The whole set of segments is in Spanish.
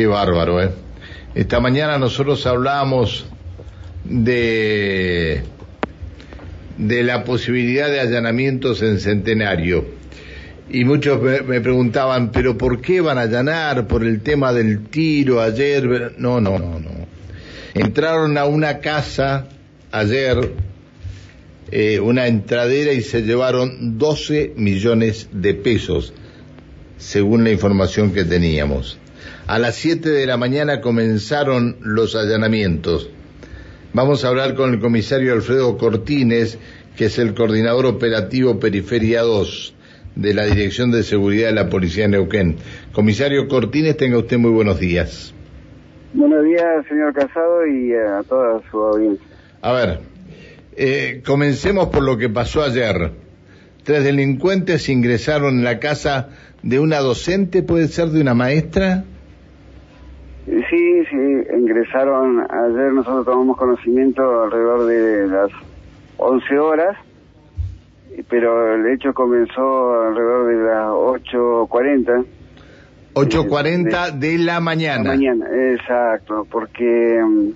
Qué bárbaro, ¿eh? Esta mañana nosotros hablamos de, de la posibilidad de allanamientos en Centenario. Y muchos me, preguntaban, ¿pero por qué van a allanar? ¿Por el tema del tiro ayer? No, no, no, no. Entraron a una casa ayer, eh, una entradera, y se llevaron 12 millones de pesos, según la información que teníamos. A las 7 de la mañana comenzaron los allanamientos. Vamos a hablar con el comisario Alfredo Cortines, que es el coordinador operativo Periferia 2 de la Dirección de Seguridad de la Policía de Neuquén. Comisario Cortines, tenga usted muy buenos días. Buenos días, señor Casado, y a toda su audiencia. A ver, eh, comencemos por lo que pasó ayer. Tres delincuentes ingresaron en la casa de una docente, puede ser de una maestra. Sí, ingresaron ayer, nosotros tomamos conocimiento alrededor de las 11 horas, pero el hecho comenzó alrededor de las 8.40. 8.40 de, de, la mañana. La mañana, exacto, porque um,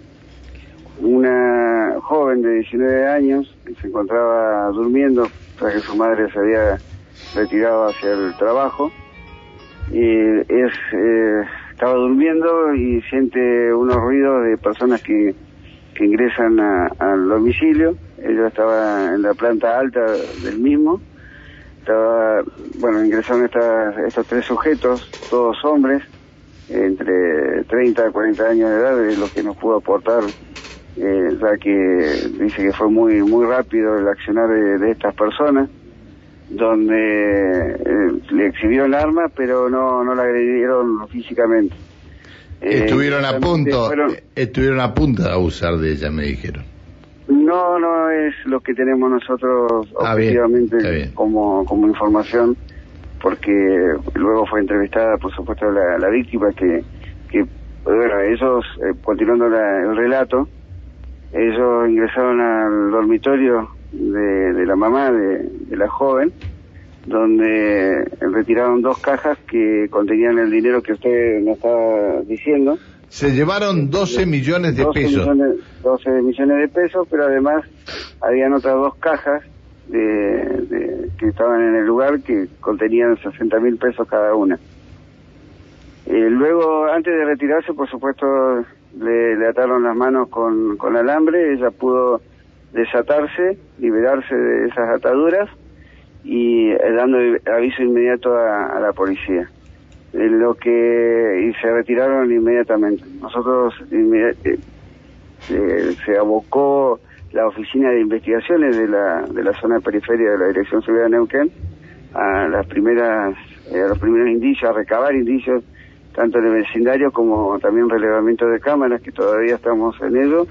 una joven de 19 años se encontraba durmiendo, tras que su madre se había retirado hacia el trabajo, y es... Eh, estaba durmiendo y siente unos ruidos de personas que, que ingresan a, al domicilio. Ella estaba en la planta alta del mismo. Estaba, bueno, ingresaron estas, estos tres sujetos, todos hombres, entre 30 a 40 años de edad, es lo que nos pudo aportar, eh, ya que dice que fue muy muy rápido el accionar de, de estas personas donde eh, le exhibieron el arma, pero no, no la agredieron físicamente. Estuvieron eh, a punto, fueron... estuvieron a punto de abusar de ella, me dijeron. No, no es lo que tenemos nosotros ah, objetivamente bien, bien. como como información, porque luego fue entrevistada, por supuesto, la, la víctima que, que, bueno, ellos, eh, continuando la, el relato, ellos ingresaron al dormitorio de, de la mamá de, de, la joven, donde retiraron dos cajas que contenían el dinero que usted me estaba diciendo. Se llevaron 12 millones de 12 pesos. Millones, 12 millones de pesos, pero además habían otras dos cajas de, de, que estaban en el lugar que contenían 60 mil pesos cada una. Eh, luego, antes de retirarse, por supuesto, le, le ataron las manos con, con alambre, ella pudo desatarse, liberarse de esas ataduras y eh, dando aviso inmediato a, la policía. Eh, lo que y se retiraron inmediatamente. Nosotros eh, se abocó la oficina de investigaciones de la de la zona periferia de la Dirección de Seguridad de Neuquén a las primeras eh, a los primeros indicios, a recabar indicios tanto en el vecindario como también relevamiento de cámaras que todavía estamos en ello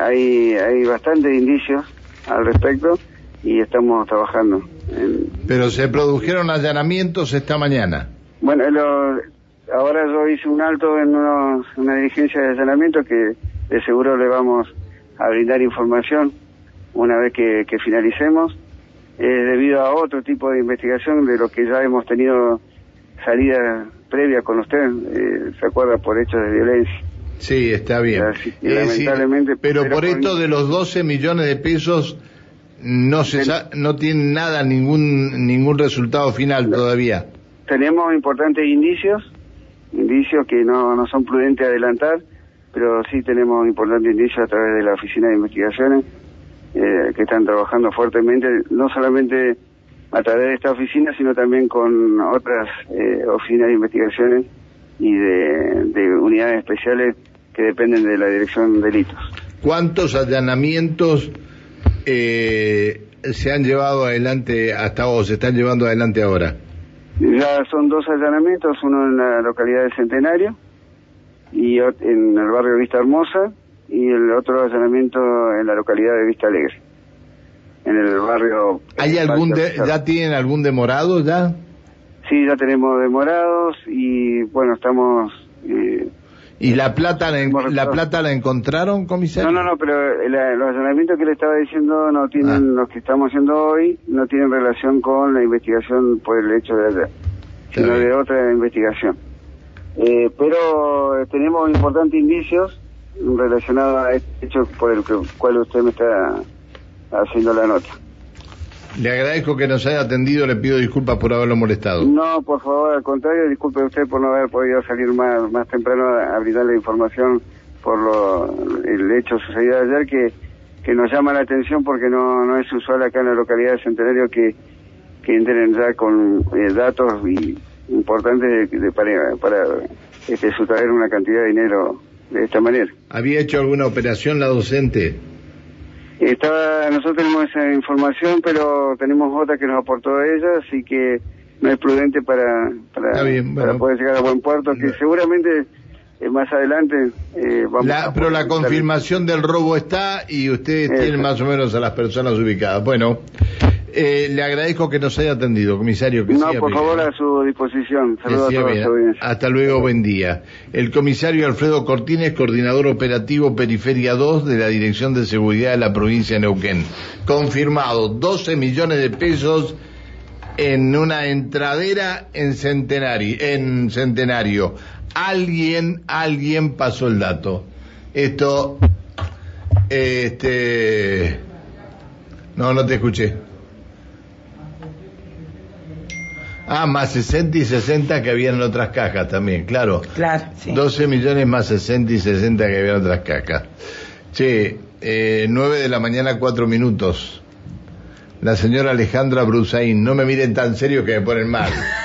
hay, hay bastantes indicios al respecto y estamos trabajando. En... Pero se produjeron allanamientos esta mañana. Bueno, lo, ahora yo hice un alto en unos, una diligencia de allanamiento que de seguro le vamos a brindar información una vez que, que finalicemos, eh, debido a otro tipo de investigación de lo que ya hemos tenido salida previa con usted, eh, se acuerda, por hechos de violencia. Sí, está bien. Lamentablemente, sí, pero, por esto de los 12 millones de pesos no se no tiene nada ningún ningún resultado final todavía. Tenemos importantes indicios, indicios que no, no son prudentes adelantar, pero sí tenemos importantes indicios a través de la oficina de investigaciones eh, que están trabajando fuertemente, no solamente a través de esta oficina, sino también con otras eh, oficinas de investigaciones y de, de, unidades especiales que dependen de la Dirección de Delitos. ¿Cuántos allanamientos eh, se han llevado adelante hasta o se están llevando adelante ahora? Ya son dos allanamientos, uno en la localidad de Centenario y en el barrio Vista Hermosa y el otro allanamiento en la localidad de Vista Alegre. En el barrio... ¿Hay algún de, ¿Ya tienen algún demorado ya? Sí, ya tenemos demorados y bueno, estamos... Eh, ¿Y la plata la, la plata la encontraron, comisario? No, no, no, pero la, los allanamientos que le estaba diciendo no tienen, ah. los que estamos haciendo hoy, no tienen relación con la investigación por el hecho de ayer, sino de otra investigación. Eh, pero tenemos importantes indicios relacionados a este hecho por el cual usted me está haciendo la nota. Le agradezco que nos haya atendido, le pido disculpas por haberlo molestado. No, por favor, al contrario, disculpe usted por no haber podido salir más, más temprano a, brindar la información por lo, el hecho sucedido ayer que, que nos llama la atención porque no, no es usual acá en la localidad de Centenario que, que entren ya con eh, datos y importantes de, para, para este, sustraer una cantidad de dinero de esta manera. ¿Había hecho alguna operación la docente? Estaba, nosotros tenemos esa información, pero tenemos otra que nos aportó ella, así que no es prudente para, para, poder llegar a buen puerto, que seguramente eh, más adelante eh, vamos la, Pero la confirmación del robo está y ustedes tienen más o menos a las personas ubicadas. Bueno, eh, le agradezco que nos haya atendido, comisario. no, por favor, a su disposición. Saludos a todos. Hasta luego, buen día. El comisario Alfredo Cortines, coordinador operativo Periferia 2 de la Dirección de Seguridad de la provincia de Neuquén. Confirmado, 12 millones de pesos en una entradera en Centenario. En centenario. Alguien, alguien pasó el dato. Esto, este... No, no te escuché. Ah, más 60 y 60 que había en otras cajas también, claro. Claro, sí. 12 millones más 60 y 60 que había en otras cajas. Sí, eh, 9 de la mañana, 4 minutos. La señora Alejandra Brusaín, no me miren tan serio que me ponen mal.